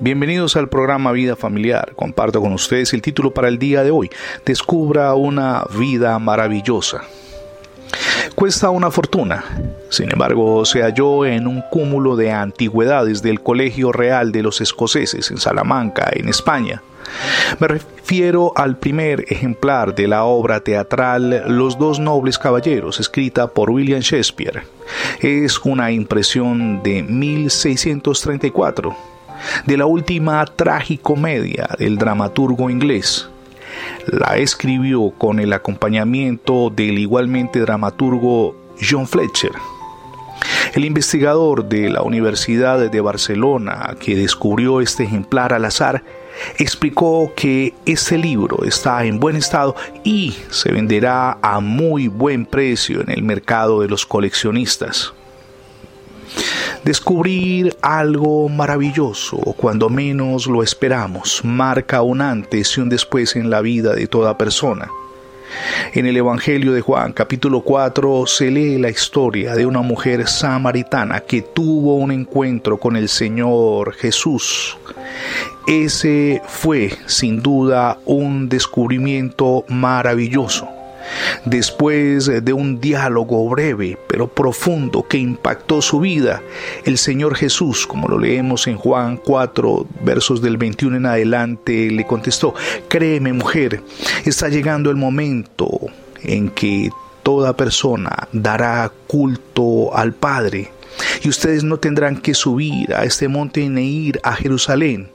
Bienvenidos al programa Vida Familiar. Comparto con ustedes el título para el día de hoy. Descubra una vida maravillosa. Cuesta una fortuna. Sin embargo, se halló en un cúmulo de antigüedades del Colegio Real de los Escoceses en Salamanca, en España. Me refiero al primer ejemplar de la obra teatral Los dos nobles caballeros, escrita por William Shakespeare. Es una impresión de 1634, de la última tragicomedia del dramaturgo inglés. La escribió con el acompañamiento del igualmente dramaturgo John Fletcher. El investigador de la Universidad de Barcelona que descubrió este ejemplar al azar explicó que este libro está en buen estado y se venderá a muy buen precio en el mercado de los coleccionistas. Descubrir algo maravilloso, cuando menos lo esperamos, marca un antes y un después en la vida de toda persona. En el Evangelio de Juan capítulo 4 se lee la historia de una mujer samaritana que tuvo un encuentro con el Señor Jesús. Ese fue sin duda un descubrimiento maravilloso Después de un diálogo breve pero profundo que impactó su vida, el Señor Jesús, como lo leemos en Juan 4, versos del 21 en adelante, le contestó, créeme mujer, está llegando el momento en que toda persona dará culto al Padre, y ustedes no tendrán que subir a este monte ni ir a Jerusalén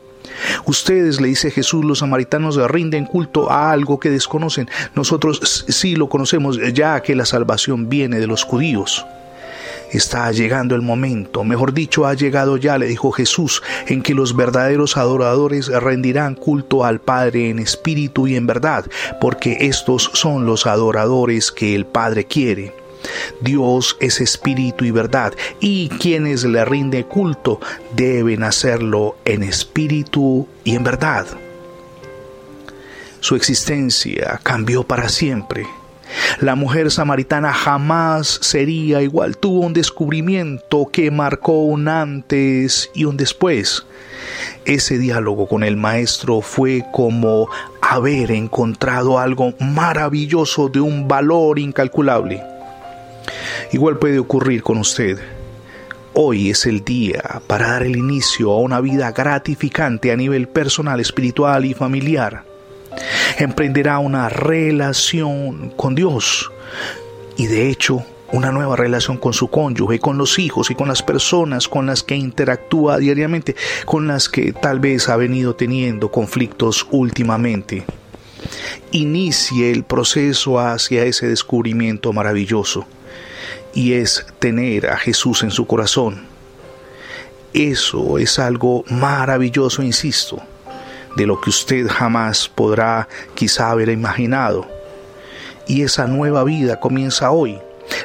Ustedes, le dice Jesús, los samaritanos rinden culto a algo que desconocen. Nosotros sí lo conocemos ya que la salvación viene de los judíos. Está llegando el momento, mejor dicho, ha llegado ya, le dijo Jesús, en que los verdaderos adoradores rendirán culto al Padre en espíritu y en verdad, porque estos son los adoradores que el Padre quiere. Dios es espíritu y verdad, y quienes le rinden culto deben hacerlo en espíritu y en verdad. Su existencia cambió para siempre. La mujer samaritana jamás sería igual. Tuvo un descubrimiento que marcó un antes y un después. Ese diálogo con el maestro fue como haber encontrado algo maravilloso de un valor incalculable. Igual puede ocurrir con usted. Hoy es el día para dar el inicio a una vida gratificante a nivel personal, espiritual y familiar. Emprenderá una relación con Dios y de hecho una nueva relación con su cónyuge, con los hijos y con las personas con las que interactúa diariamente, con las que tal vez ha venido teniendo conflictos últimamente. Inicie el proceso hacia ese descubrimiento maravilloso y es tener a Jesús en su corazón. Eso es algo maravilloso, insisto, de lo que usted jamás podrá quizá haber imaginado. Y esa nueva vida comienza hoy.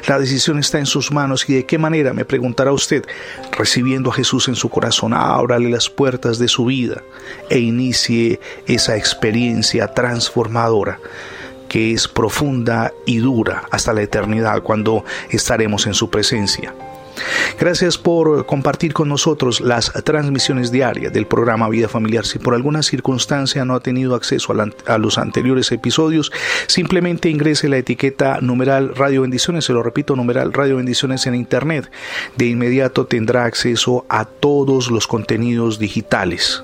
La decisión está en sus manos y de qué manera, me preguntará usted, recibiendo a Jesús en su corazón, ábrale las puertas de su vida e inicie esa experiencia transformadora que es profunda y dura hasta la eternidad cuando estaremos en su presencia. Gracias por compartir con nosotros las transmisiones diarias del programa Vida Familiar. Si por alguna circunstancia no ha tenido acceso a, los anteriores episodios, simplemente ingrese la etiqueta numeral Radio Bendiciones, se lo repito, numeral Radio Bendiciones en Internet. De inmediato tendrá acceso a todos los contenidos digitales.